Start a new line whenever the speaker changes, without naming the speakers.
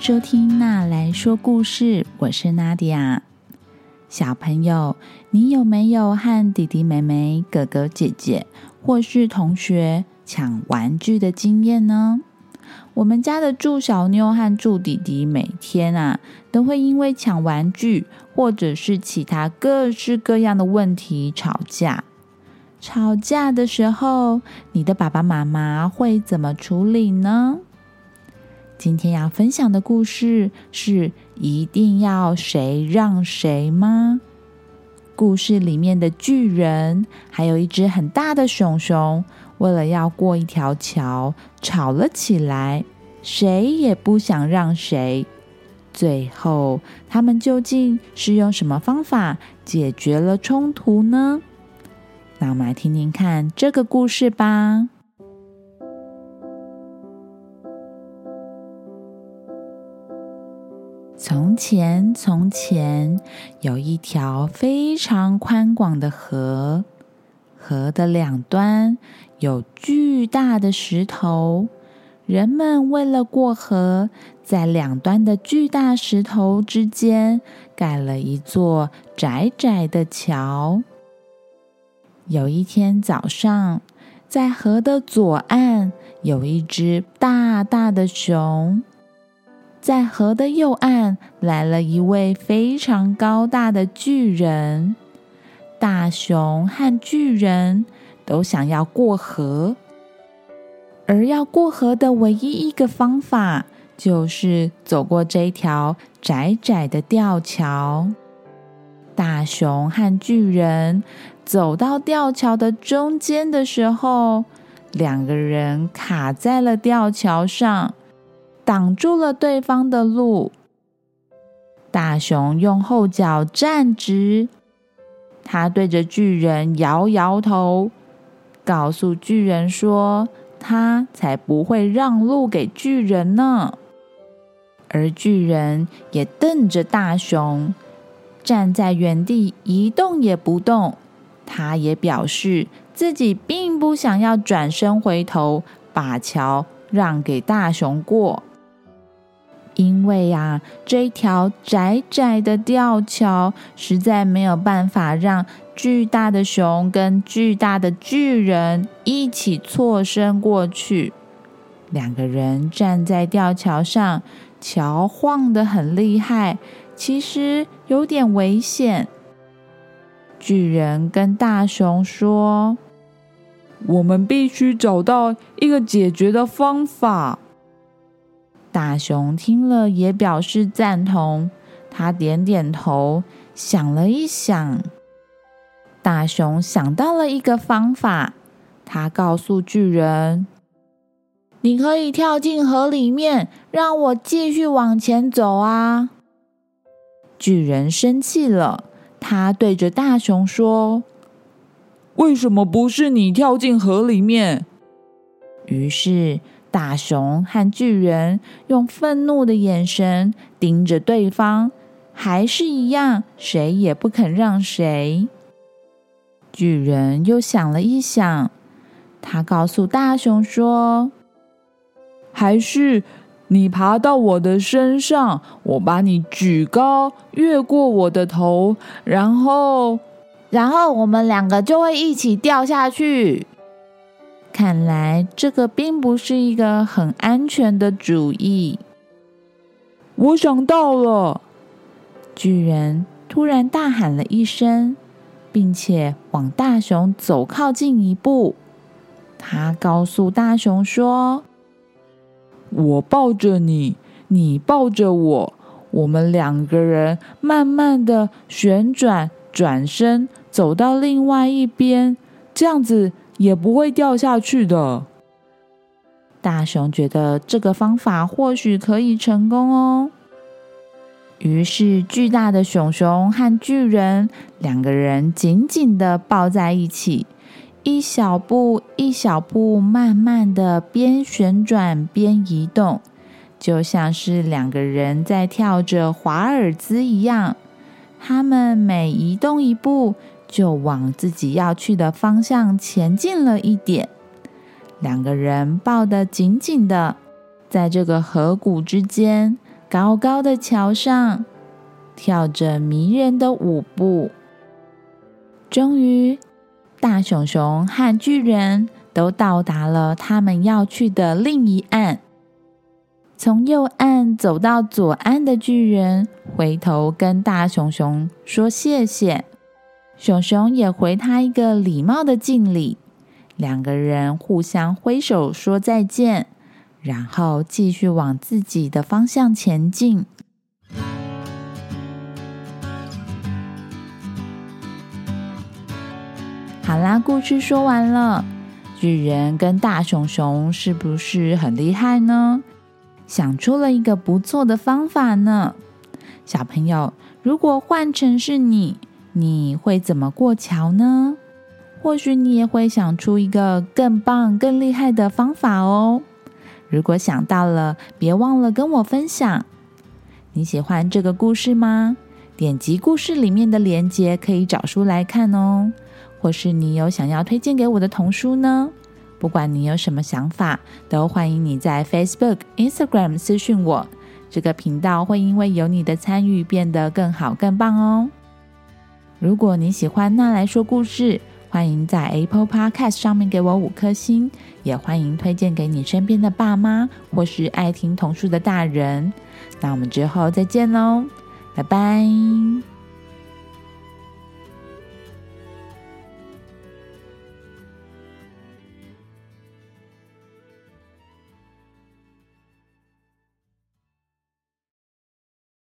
收听娜来说故事，我是娜迪亚。小朋友，你有没有和弟弟妹妹、哥哥姐姐或是同学抢玩具的经验呢？我们家的祝小妞和祝弟弟每天啊，都会因为抢玩具或者是其他各式各样的问题吵架。吵架的时候，你的爸爸妈妈会怎么处理呢？今天要分享的故事是一定要谁让谁吗？故事里面的巨人还有一只很大的熊熊，为了要过一条桥，吵了起来，谁也不想让谁。最后，他们究竟是用什么方法解决了冲突呢？那我们来听听看这个故事吧。从前，从前有一条非常宽广的河，河的两端有巨大的石头。人们为了过河，在两端的巨大石头之间盖了一座窄窄的桥。有一天早上，在河的左岸有一只大大的熊。在河的右岸来了一位非常高大的巨人，大熊和巨人都想要过河，而要过河的唯一一个方法就是走过这条窄窄的吊桥。大熊和巨人走到吊桥的中间的时候，两个人卡在了吊桥上。挡住了对方的路。大熊用后脚站直，他对着巨人摇摇头，告诉巨人说：“他才不会让路给巨人呢。”而巨人也瞪着大熊，站在原地一动也不动。他也表示自己并不想要转身回头，把桥让给大熊过。因为呀，这条窄窄的吊桥实在没有办法让巨大的熊跟巨大的巨人一起错身过去。两个人站在吊桥上，桥晃得很厉害，其实有点危险。巨人跟大熊说：“
我们必须找到一个解决的方法。”
大熊听了也表示赞同，他点点头，想了一想。大熊想到了一个方法，他告诉巨人：“你可以跳进河里面，让我继续往前走啊！”巨人生气了，他对着大熊说：“
为什么不是你跳进河里面？”
于是。大熊和巨人用愤怒的眼神盯着对方，还是一样，谁也不肯让谁。巨人又想了一想，他告诉大熊说：“
还是你爬到我的身上，我把你举高，越过我的头，然后，
然后我们两个就会一起掉下去。”看来这个并不是一个很安全的主意。
我想到了！
巨人突然大喊了一声，并且往大熊走靠近一步。他告诉大熊说：“
我抱着你，你抱着我，我们两个人慢慢的旋转，转身走到另外一边，这样子。”也不会掉下去的。
大熊觉得这个方法或许可以成功哦。于是，巨大的熊熊和巨人两个人紧紧的抱在一起，一小步一小步，慢慢的边旋转边移动，就像是两个人在跳着华尔兹一样。他们每移动一步。就往自己要去的方向前进了一点，两个人抱得紧紧的，在这个河谷之间，高高的桥上，跳着迷人的舞步。终于，大熊熊和巨人都到达了他们要去的另一岸。从右岸走到左岸的巨人回头跟大熊熊说谢谢，熊熊也回他一个礼貌的敬礼。两个人互相挥手说再见，然后继续往自己的方向前进。好啦，故事说完了。巨人跟大熊熊是不是很厉害呢？想出了一个不错的方法呢。小朋友，如果换成是你，你会怎么过桥呢？或许你也会想出一个更棒、更厉害的方法哦。如果想到了，别忘了跟我分享。你喜欢这个故事吗？点击故事里面的链接，可以找书来看哦。或是你有想要推荐给我的童书呢？不管你有什么想法，都欢迎你在 Facebook、Instagram 私讯我。这个频道会因为有你的参与变得更好、更棒哦。如果你喜欢那来说故事，欢迎在 Apple Podcast 上面给我五颗星，也欢迎推荐给你身边的爸妈或是爱听童书的大人。那我们之后再见喽，拜拜。